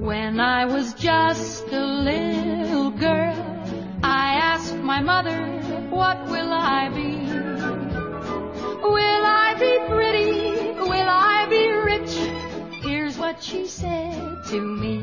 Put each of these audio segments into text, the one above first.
When I was just a little girl, I asked my mother, What will I be? Will I be pretty? Will I be rich? Here's what she said to me.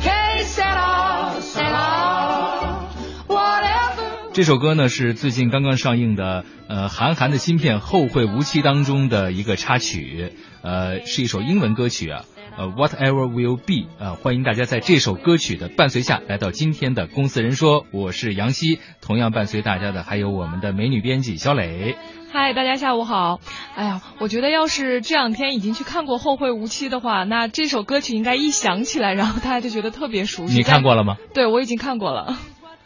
Que sera, sera, whatever. 这首歌呢是最近刚刚上映的呃韩寒的新片《后会无期》当中的一个插曲，呃是一首英文歌曲啊，呃 Whatever Will Be 啊、欢迎大家在这首歌曲的伴随下来到今天的公司人说，我是杨希，同样伴随大家的还有我们的美女编辑肖磊。嗨，大家下午好。哎呀，我觉得要是这两天已经去看过《后会无期》的话，那这首歌曲应该一响起来，然后大家就觉得特别熟悉。你看过了吗？对，我已经看过了。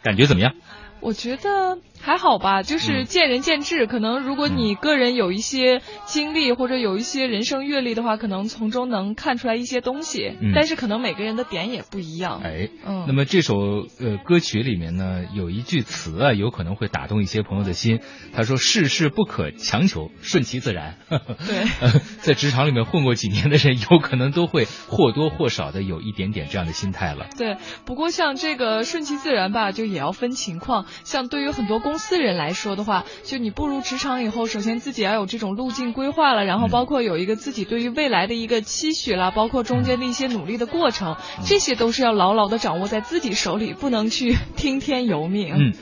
感觉怎么样？我觉得还好吧，就是嗯见仁见智。可能如果你个人有一些经历或者有一些人生阅历的话，可能从中能看出来一些东西。嗯但是可能每个人的点也不一样。哎，嗯那么这首呃歌曲里面呢，有一句词啊，有可能会打动一些朋友的心。他说：“世事不可强求，顺其自然。”对呃，在职场里面混过几年的人，有可能都会或多或少的有一点点这样的心态了。对，不过像这个顺其自然吧，就也要分情况。像对于很多公司人来说的话，就你步入职场以后，首先自己要有这种路径规划了，然后嗯包括有一个自己对于未来的一个期许啦，包括中间的一些努力的过程，这些都是要牢牢的掌握在自己手里，不能去 听天由命。嗯。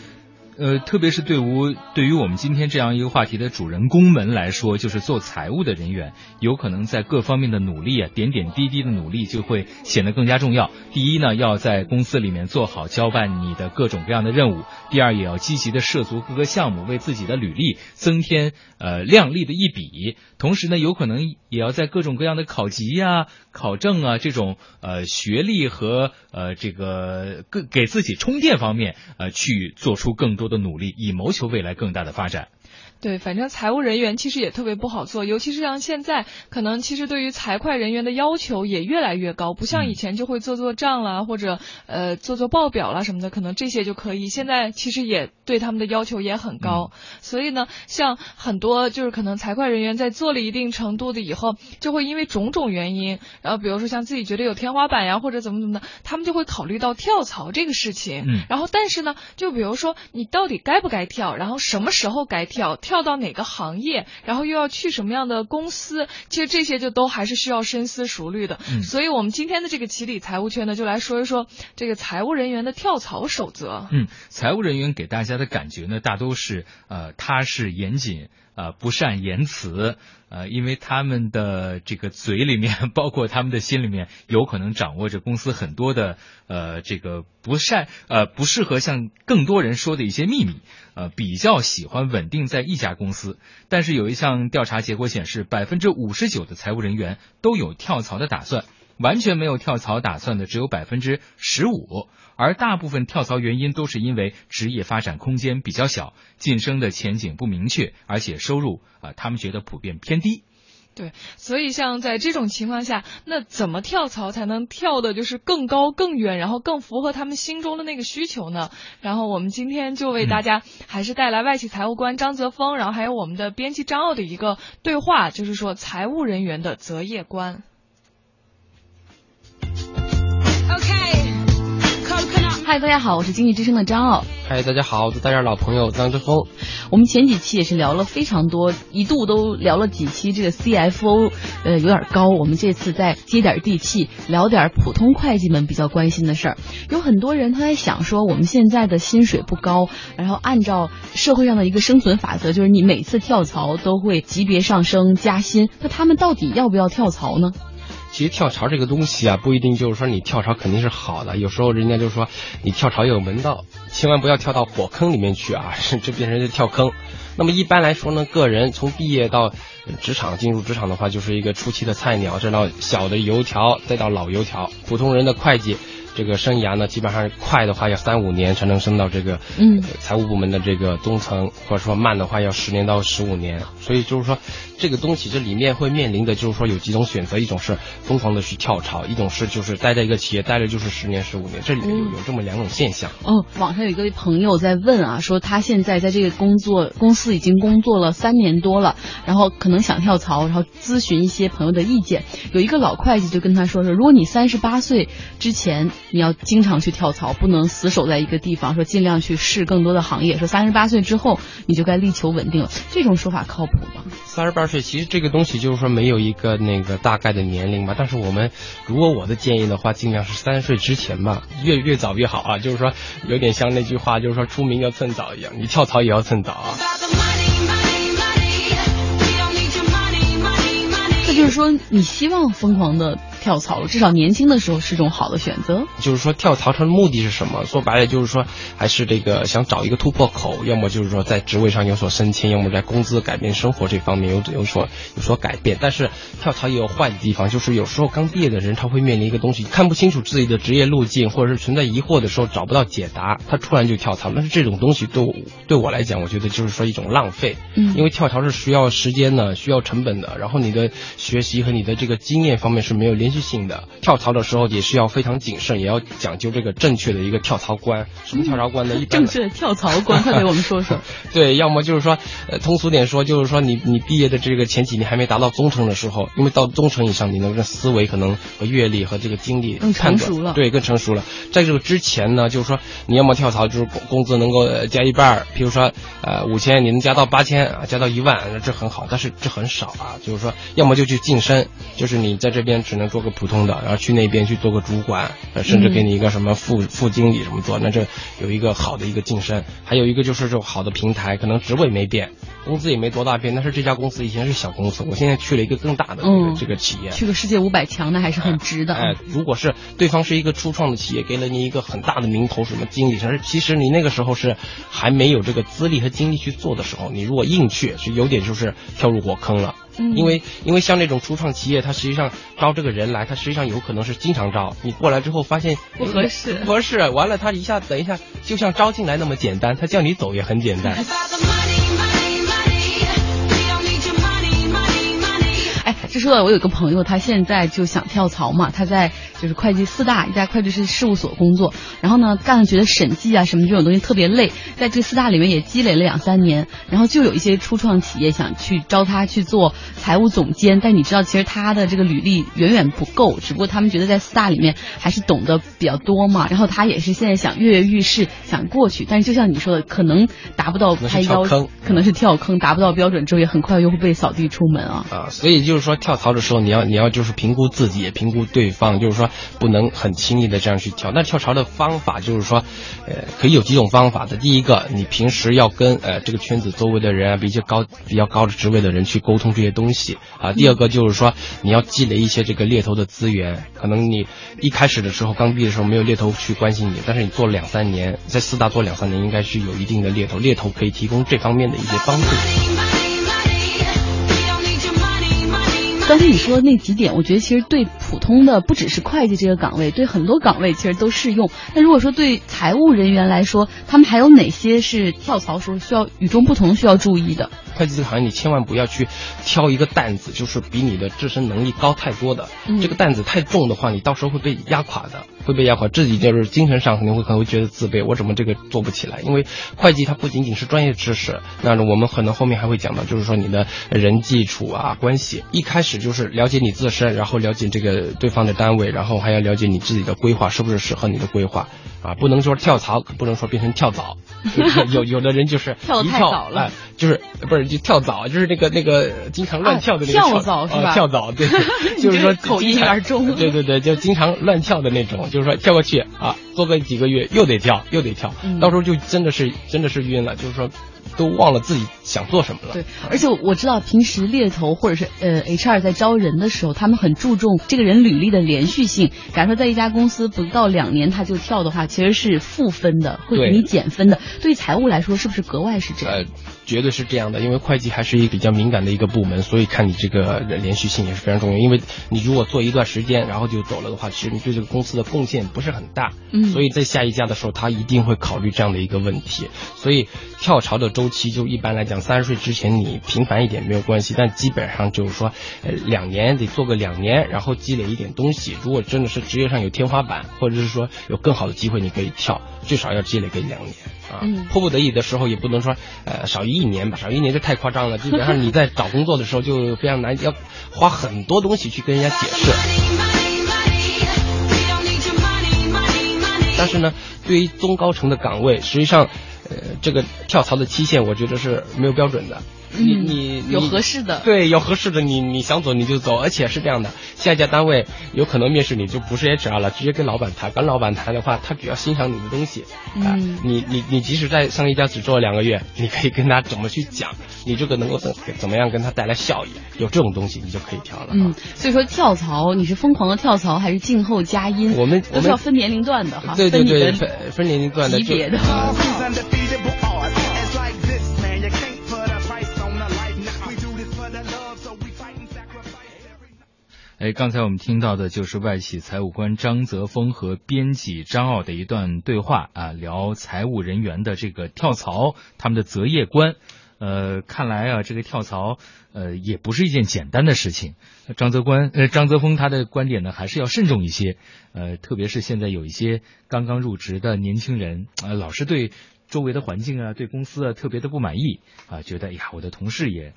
呃，特别是对于对于我们今天这样一个话题的主人公们来说，就是做财务的人员，有可能在各方面的努力啊，点点滴滴的努力就会显得更加重要。第一呢，要在公司里面做好交办你的各种各样的任务；第二，也要积极的涉足各个项目，为自己的履历增添呃亮丽的一笔。同时呢，有可能也要在各种各样的考级呀、考证啊这种呃学历和呃这个给给自己充电方面呃去做出更多多的努力，以谋求未来更大的发展。对，反正财务人员其实也特别不好做，尤其是像现在，可能其实对于财会人员的要求也越来越高，不像以前就会做做账啦，或者呃做做报表啦什么的，可能这些就可以。现在其实也对他们的要求也很高，所以呢，像很多就是可能财会人员在做了一定程度的以后，就会因为种种原因，然后比如说像自己觉得有天花板呀，或者怎么怎么的，他们就会考虑到跳槽这个事情。嗯然后但是呢，就比如说你到底该不该跳，然后什么时候该跳，跳到哪个行业，然后又要去什么样的公司，其实这些就都还是需要深思熟虑的。嗯所以我们今天的这个起理财务圈呢，就来说一说这个财务人员的跳槽守则。嗯，财务人员给大家的感觉呢，大都是呃踏实严谨。呃，不善言辞，呃，因为他们的这个嘴里面，包括他们的心里面，有可能掌握着公司很多的呃这个不善呃不适合向更多人说的一些秘密，呃，比较喜欢稳定在一家公司。但是有一项调查结果显示，百分之五十九的财务人员都有跳槽的打算。完全没有跳槽打算的只有百分之十五，而大部分跳槽原因都是因为职业发展空间比较小，晋升的前景不明确，而且收入啊、呃他们觉得普遍偏低。对，所以像在这种情况下，那怎么跳槽才能跳的就是更高更远，然后更符合他们心中的那个需求呢？然后我们今天就为大家还是带来外企财务官张泽峰，然后还有我们的编辑张傲的一个对话，就是说财务人员的择业观。嗨，大家好，我是经济之声的张傲。嗨，大家好，我是大家老朋友张志峰。我们前几期也是聊了非常多，一度都聊了几期这个 CFO，呃，有点高。我们这次再接点地气，聊点普通会计们比较关心的事儿。有很多人他在想说，我们现在的薪水不高，然后按照社会上的一个生存法则，就是你每次跳槽都会级别上升加薪，那他们到底要不要跳槽呢？其实跳槽这个东西啊，不一定就是说你跳槽肯定是好的，有时候人家就说你跳槽有门道，千万不要跳到火坑里面去啊，甚至变成就跳坑。那么一般来说呢，个人从毕业到呃职场进入职场的话，就是一个初期的菜鸟，再到小的油条，再到老油条。普通人的会计这个生涯呢，基本上快的话要三五年才能升到这个嗯呃财务部门的这个中层，或者说慢的话要十年到十五年。所以就是说，这个东西这里面会面临的就是说有几种选择，一种是疯狂的去跳槽，一种是就是待在一个企业待了就是十年十五年，这里面有有这么两种现象。哦，网上有一个朋友在问啊，说他现在在这个工作公司已经工作了三年多了，然后可能想跳槽，然后咨询一些朋友的意见。有一个老会计就跟他说说，如果你三十八岁之前你要经常去跳槽，不能死守在一个地方，说尽量去试更多的行业。说三十八岁之后你就该力求稳定了，这种说法靠谱吗？三十八二岁，其实这个东西就是说没有一个那个大概的年龄吧。但是我们如果我的建议的话，尽量是三岁之前吧，越越早越好啊。就是说有点像那句话，就是说出名要趁早一样，你跳槽也要趁早啊。这就是说，你希望疯狂的。跳槽了，至少年轻的时候是种好的选择。就是说，跳槽它的目的是什么？说白了就是说，还是这个想找一个突破口，要么就是说在职位上有所升迁，要么在工资改变生活这方面有有所有所改变。但是跳槽也有坏的地方，就是有时候刚毕业的人他会面临一个东西，看不清楚自己的职业路径，或者是存在疑惑的时候找不到解答，他突然就跳槽。但是这种东西对对我来讲，我觉得就是说一种浪费。嗯，因为跳槽是需要时间的，需要成本的，然后你的学习和你的这个经验方面是没有连续性的。跳槽的时候也是要非常谨慎，也要讲究这个正确的一个跳槽观。什么跳槽观呢？一正确的跳槽观，快给我们说说。对，要么就是说，呃，通俗点说，就是说你你毕业的这个前几年还没达到中层的时候，因为到中层以上，你那个思维可能和阅历和这个经历更成熟了。对，更成熟了。在这个之前呢，就是说你要么跳槽，就是工资能够加一半，比如说呃五千，你能加到八千啊，加到一万，那这很好。但是这很少啊，就是说，要么就去晋升，就是你在这边只能做个普通。的，然后去那边去做个主管，甚至给你一个什么副副经理什么做，那这有一个好的一个晋升，还有一个就是这种好的平台，可能职位没变，工资也没多大变，但是这家公司以前是小公司，我现在去了一个更大的这个这个企业，去个世界五百强，那还是很值的。哎，如果是对方是一个初创的企业，给了你一个很大的名头，什么经理，但是其实你那个时候是还没有这个资历和精力去做的时候，你如果硬去，是有点就是跳入火坑了。因为因为像那种初创企业，它实际上招这个人来，他实际上有可能是经常招。你过来之后发现不合适，不合适，完了他一下等一下，就像招进来那么简单，他叫你走也很简单。哎这说到我有个朋友，他现在就想跳槽嘛，他在就是会计四大一家会计师事务所工作，然后呢干了觉得审计啊什么这种东西特别累，在这四大里面也积累了两三年，然后就有一些初创企业想去招他去做财务总监，但你知道其实他的这个履历远远不够，只不过他们觉得在四大里面还是懂得比较多嘛，然后他也是现在想跃跃欲试，想过去，但是就像你说的，可能达不到他要，可能是跳坑，达不到标准之后也很快又会被扫地出门啊。啊，所以就是说。跳槽的时候，你要你要就是评估自己，也评估对方，就是说不能很轻易的这样去跳。那跳槽的方法就是说，呃，可以有几种方法的。第一个，你平时要跟呃这个圈子周围的人啊，比较高比较高的职位的人去沟通这些东西啊。第二个就是说，你要积累一些这个猎头的资源。可能你一开始的时候刚毕业的时候没有猎头去关心你，但是你做了两三年，在四大做两三年，应该是有一定的猎头，猎头可以提供这方面的一些帮助。刚才你说那几点，我觉得其实对普通的不只是会计这个岗位，对很多岗位其实都适用。那如果说对财务人员来说，他们还有哪些是跳槽时候需要与众不同、需要注意的？会计这个行业，你千万不要去挑一个担子，就是比你的自身能力高太多的。这个担子太重的话，你到时候会被压垮的，会被压垮。自己就是精神上肯定会可能会觉得自卑，我怎么这个做不起来？因为会计它不仅仅是专业知识，那我们可能后面还会讲到，就是说你的人际处啊关系，一开始就是了解你自身，然后了解这个对方的单位，然后还要了解你自己的规划是不是适合你的规划啊，不能说跳槽，不能说变成跳蚤。有有的人就是一跳太早了，就是不是就跳蚤，就是那个那个经常乱跳的那个跳蚤是吧？跳蚤对，就是说口音有点重，对对对，就经常乱跳的那种，就是说跳过去啊，做个几个月又得跳又得跳，到时候就真的是真的是晕了，就是说。都忘了自己想做什么了。对，而且我知道平时猎头或者是呃 HR 在招人的时候，他们很注重这个人履历的连续性。假如说在一家公司不到两年他就跳的话，其实是负分的，会给你减分的。对于财务来说，是不是格外是这样？呃，绝对是这样的，因为会计还是一个比较敏感的一个部门，所以看你这个连续性也是非常重要。因为你如果做一段时间然后就走了的话，其实你对这个公司的贡献不是很大。嗯，所以在下一家的时候，他一定会考虑这样的一个问题。所以跳槽的周期就一般来讲。讲，三十岁之前你频繁一点没有关系，但基本上就是说，呃，两年得做个两年，然后积累一点东西。如果真的是职业上有天花板，或者是说有更好的机会，你可以跳，最少要积累个两年啊。嗯迫不得已的时候也不能说，呃，少于一年吧，少于一年就太夸张了。基本上你在找工作的时候就非常难，要花很多东西去跟人家解释。但是呢，对于中高层的岗位，实际上，呃，这个跳槽的期限，我觉得是没有标准的。你嗯你有合适的对，有合适的，你你想走你就走，而且是这样的，下一家单位有可能面试你就不是 HR 了，直接跟老板谈，跟老板谈的话，他只要欣赏你的东西，啊、嗯你你你即使在上一家只做了两个月，你可以跟他怎么去讲，你这个能够怎怎么样跟他带来效益，有这种东西你就可以跳了。啊嗯，所以说跳槽，你是疯狂的跳槽还是静候佳音？我们我们都是要分年龄段的哈，对对对，分年龄段的就级别的。哎，刚才我们听到的就是外企财务官张泽峰和编辑张傲的一段对话啊，聊财务人员的这个跳槽，他们的择业观。呃，看来啊，这个跳槽呃也不是一件简单的事情。张泽官呃张泽峰他的观点呢，还是要慎重一些。呃，特别是现在有一些刚刚入职的年轻人，呃，老是对周围的环境啊，对公司啊特别的不满意啊，觉得哎呀，我的同事也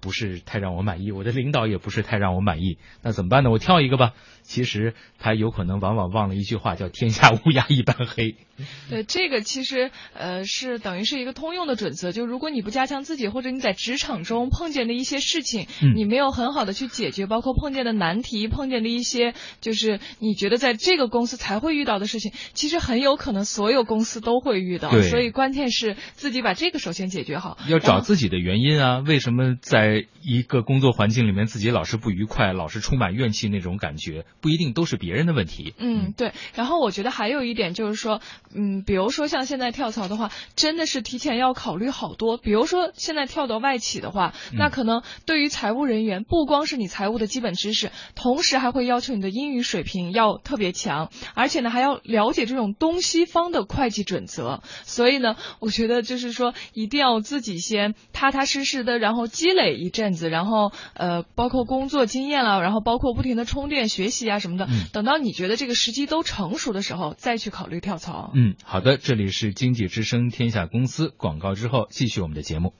不是太让我满意，我的领导也不是太让我满意，那怎么办呢？我跳一个吧。其实他有可能往往忘了一句话，叫“天下乌鸦一般黑 对，这个其实呃是等于是一个通用的准则，就如果你不加强自己，或者你在职场中碰见的一些事情，嗯你没有很好的去解决，包括碰见的难题，碰见的一些就是你觉得在这个公司才会遇到的事情，其实很有可能所有公司都会遇到，对所以关键是自己把这个首先解决好，”，要找自己的原因啊。为什么在一个工作环境里面自己老是不愉快，老是充满怨气那种感觉，不一定都是别人的问题。嗯，对。然后我觉得还有一点就是说，嗯，比如说像现在跳槽的话，真的是提前要考虑好多。比如说现在跳到外企的话，那嗯可能对于财务人员，不光是你财务的基本知识，同时还会要求你的英语水平要特别强，而且呢还要了解这种东西方的会计准则。所以呢，我觉得就是说，一定要自己先踏踏实实的，然后积累一阵子，然后呃，包括工作经验了，然后包括不停的充电学习啊什么的。嗯等到你觉得这个时机都成熟的时候，再去考虑跳槽。嗯，好的，这里是经济之声天下公司广告之后继续我们的节目。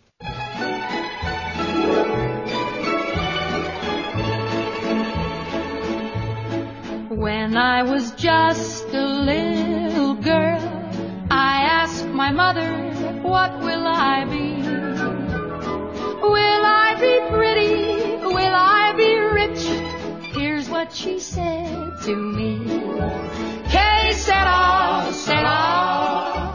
When I was just a little girl, I asked my mother, What will I be? Will I be pretty? Will I be rich? Here's what she said to me. Que sera, sera.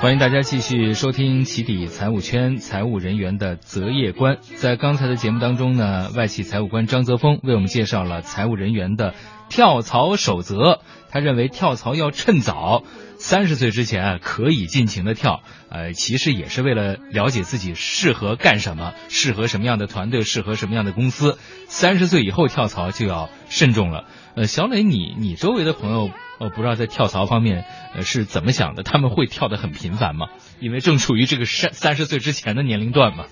欢迎大家继续收听起底财务圈财务人员的择业观。在刚才的节目当中呢，外企财务官张泽峰为我们介绍了财务人员的跳槽守则。他认为跳槽要趁早，三十岁之前啊可以尽情的跳，呃，其实也是为了了解自己适合干什么，适合什么样的团队，适合什么样的公司。三十岁以后跳槽就要慎重了。呃，小磊，你你周围的朋友，呃，不知道在跳槽方面，呃，是怎么想的？他们会跳得很频繁吗？因为正处于这个三三十岁之前的年龄段嘛。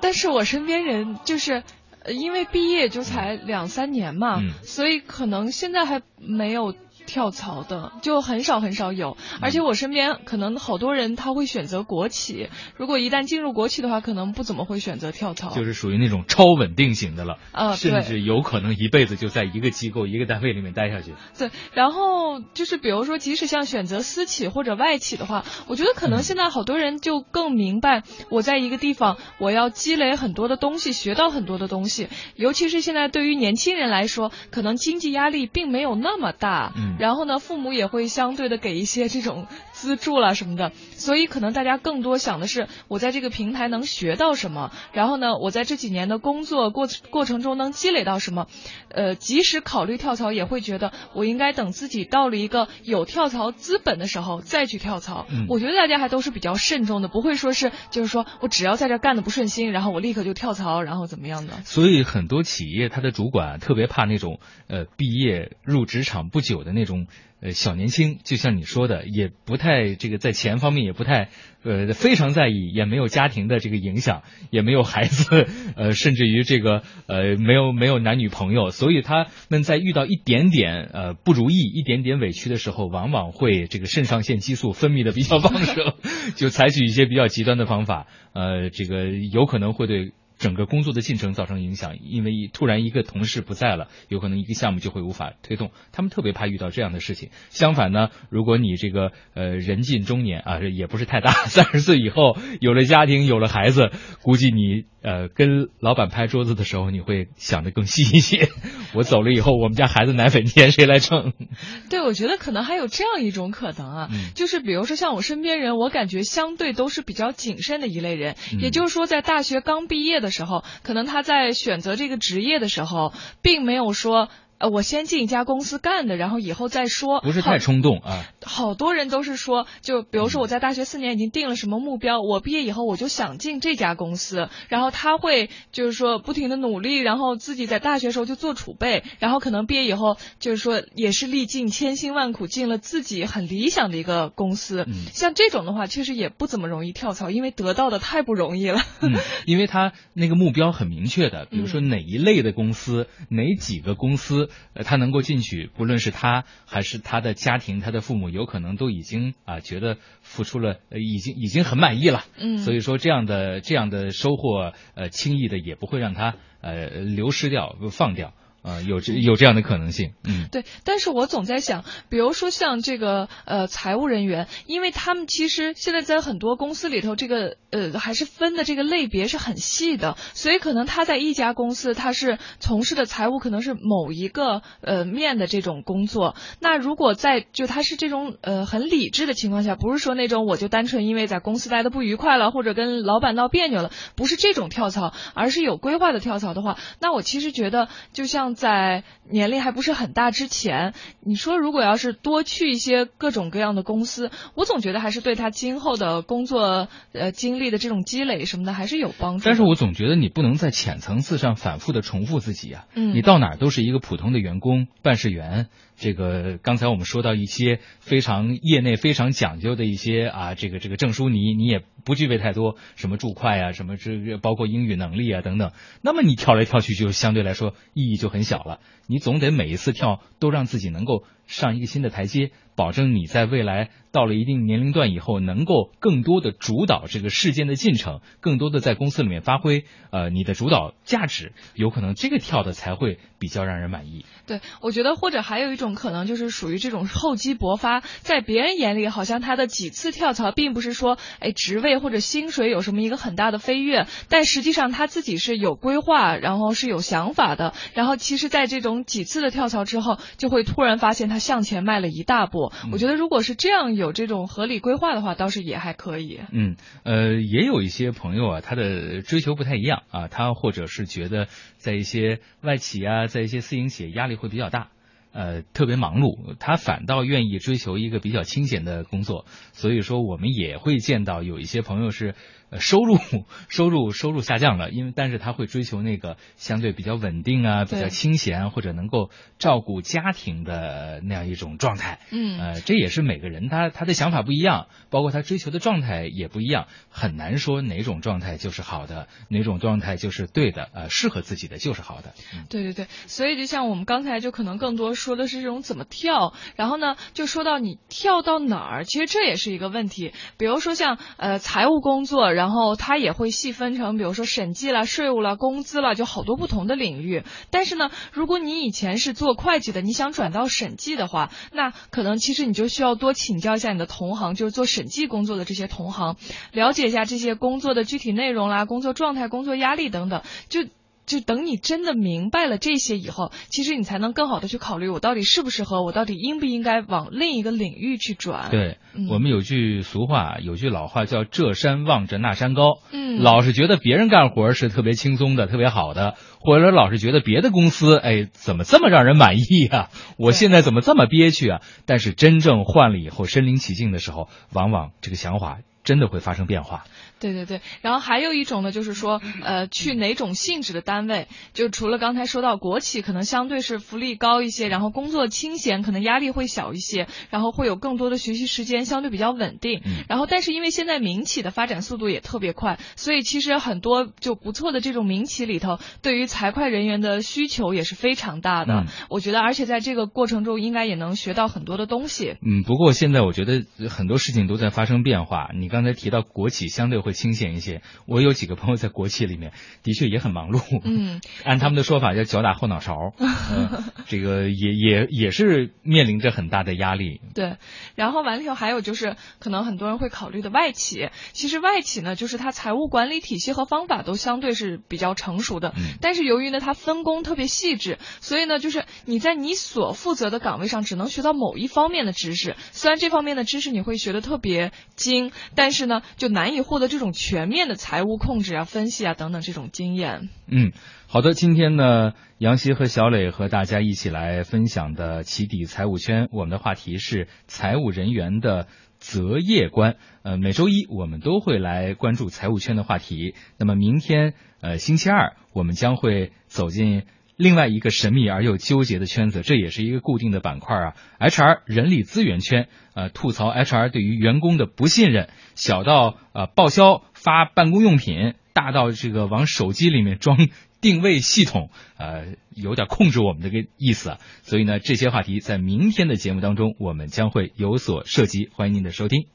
但是我身边人就是。呃因为毕业就才两三年嘛，嗯所以可能现在还没有跳槽的，就很少很少有。嗯而且我身边可能好多人他会选择国企，如果一旦进入国企的话，可能不怎么会选择跳槽。就是属于那种超稳定型的了，啊甚至有可能一辈子就在一个机构、一个单位里面待下去。对，然后就是比如说，即使像选择私企或者外企的话，我觉得可能现在好多人就更明白，我在一个地方我要积累很多的东西，学到很多的东西。尤其是现在对于年轻人来说，可能经济压力并没有那么大，嗯然后呢，父母也会相对的给一些这种资助啦什么的，所以可能大家更多想的是我在这个平台能学到什么，然后呢，我在这几年的工作过过程中能积累到什么，呃，即使考虑跳槽，也会觉得我应该等自己到了一个有跳槽资本的时候再去跳槽。嗯我觉得大家还都是比较慎重的，不会说是就是说我只要在这干的不顺心，然后我立刻就跳槽，然后怎么样的。所以很多企业它的主管特别怕那种呃毕业入职场不久的那种呃小年轻，就像你说的，也不太这个在钱方面也不太呃非常在意，也没有家庭的这个影响，也没有孩子，呃，甚至于这个呃没有没有男女朋友，所以他们在遇到一点点呃不如意、一点点委屈的时候，往往会这个肾上腺激素分泌的比较旺盛，就采取一些比较极端的方法，呃，这个有可能会对。整个工作的进程造成影响，因为突然一个同事不在了，有可能一个项目就会无法推动。他们特别怕遇到这样的事情。相反呢，如果你这个呃人近中年啊，也不是太大，三十岁以后有了家庭，有了孩子，估计你呃跟老板拍桌子的时候，你会想的更细一些。我走了以后，我们家孩子奶粉钱谁来挣？对，我觉得可能还有这样一种可能啊，嗯就是比如说像我身边人，我感觉相对都是比较谨慎的一类人。嗯也就是说，在大学刚毕业的的时候，可能他在选择这个职业的时候，并没有说。呃，我先进一家公司干的，然后以后再说。不是太冲动啊。好多人都是说，就比如说我在大学四年已经定了什么目标，我毕业以后我就想进这家公司，然后他会就是说不停的努力，然后自己在大学时候就做储备，然后可能毕业以后就是说也是历尽千辛万苦进了自己很理想的一个公司。嗯像这种的话，确实也不怎么容易跳槽，因为得到的太不容易了。嗯，因为他那个目标很明确的，比如说哪一类的公司，哪几个公司，呃，他能够进去，不论是他还是他的家庭，他的父母，有可能都已经啊觉得付出了，呃，已经已经很满意了。嗯所以说这样的这样的收获，呃，轻易的也不会让他呃流失掉、放掉。啊、有这有这样的可能性，嗯。对，但是我总在想，比如说像这个呃财务人员，因为他们其实现在在很多公司里头，这个呃还是分的这个类别是很细的，所以可能他在一家公司他是从事的财务可能是某一个呃面的这种工作，那如果在就他是这种呃很理智的情况下，不是说那种我就单纯因为在公司待的不愉快了，或者跟老板闹别扭了，不是这种跳槽，而是有规划的跳槽的话，那我其实觉得就像在年龄还不是很大之前，你说如果要是多去一些各种各样的公司，我总觉得还是对他今后的工作呃经历的这种积累什么的还是有帮助。但是我总觉得你不能在浅层次上反复的重复自己啊。嗯你到哪儿都是一个普通的员工、办事员。这个刚才我们说到一些非常业内非常讲究的一些啊，这个这个证书你你也不具备太多，什么注会啊，什么这个包括英语能力啊等等。那么你跳来跳去就相对来说意义就很小了。你总得每一次跳都让自己能够上一个新的台阶，保证你在未来到了一定年龄段以后，能够更多的主导这个事件的进程，更多的在公司里面发挥呃你的主导价值，有可能这个跳的才会比较让人满意。对，我觉得或者还有一种可能就是属于这种厚积薄发，在别人眼里好像他的几次跳槽并不是说哎职位或者薪水有什么一个很大的飞跃，但实际上他自己是有规划，然后是有想法的，然后其实在这种几次的跳槽之后，就会突然发现他向前迈了一大步。我觉得如果是这样有这种合理规划的话，倒是也还可以。嗯，呃，也有一些朋友啊，他的追求不太一样啊，他或者是觉得在一些外企啊，在一些私营企业压力会比较大。呃，特别忙碌，他反倒愿意追求一个比较清闲的工作，所以说我们也会见到有一些朋友是，呃，收入 收入收入下降了，因为但是他会追求那个相对比较稳定啊，比较清闲或者能够照顾家庭的那样一种状态。嗯呃，这也是每个人他他的想法不一样，包括他追求的状态也不一样，很难说哪种状态就是好的，哪种状态就是对的，呃，适合自己的就是好的。嗯对对对，所以就像我们刚才就可能更多说的是这种怎么跳，然后呢，就说到你跳到哪儿，其实这也是一个问题。比如说像呃财务工作，然后它也会细分成，比如说审计啦、税务啦、工资啦，就好多不同的领域。但是呢，如果你以前是做会计的，你想转到审计的话，那可能其实你就需要多请教一下你的同行，就是做审计工作的这些同行，了解一下这些工作的具体内容啦、工作状态、工作压力等等，就。就等你真的明白了这些以后，其实你才能更好的去考虑我到底适不适合，我到底应不应该往另一个领域去转。，对，嗯我们有句俗话，有句老话叫“这山望着那山高”，嗯，老是觉得别人干活是特别轻松的、特别好的，或者老是觉得别的公司，哎，怎么这么让人满意啊？我现在怎么这么憋屈啊？但是真正换了以后，身临其境的时候，往往这个想法真的会发生变化。对对对，然后还有一种呢，就是说，呃，去哪种性质的单位，就除了刚才说到国企，可能相对是福利高一些，然后工作清闲，可能压力会小一些，然后会有更多的学习时间，相对比较稳定。嗯然后，但是因为现在民企的发展速度也特别快，所以其实很多就不错的这种民企里头，对于财会人员的需求也是非常大的。嗯我觉得，而且在这个过程中，应该也能学到很多的东西。嗯，不过现在我觉得很多事情都在发生变化。你刚才提到国企相对会清闲一些，我有几个朋友在国企里面，的确也很忙碌。嗯，按他们的说法叫脚打后脑勺，嗯，这个也也也是面临着很大的压力。对，然后完了以后还有就是，可能很多人会考虑的外企。其实外企呢，就是它财务管理体系和方法都相对是比较成熟的，嗯但是由于呢它分工特别细致，所以呢就是你在你所负责的岗位上只能学到某一方面的知识。虽然这方面的知识你会学的特别精，但是呢就难以获得这种全面的财务控制啊、分析啊等等这种经验。嗯，好的，今天呢，杨希和小磊和大家一起来分享的起底财务圈，我们的话题是财务人员的择业观。呃，每周一我们都会来关注财务圈的话题。那么明天，呃，星期二我们将会走进。另外一个神秘而又纠结的圈子，这也是一个固定的板块啊。HR 人力资源圈，呃，吐槽 HR 对于员工的不信任，小到呃报销发办公用品，大到这个往手机里面装定位系统，呃，有点控制我们这个意思啊。所以呢，这些话题在明天的节目当中，我们将会有所涉及，欢迎您的收听。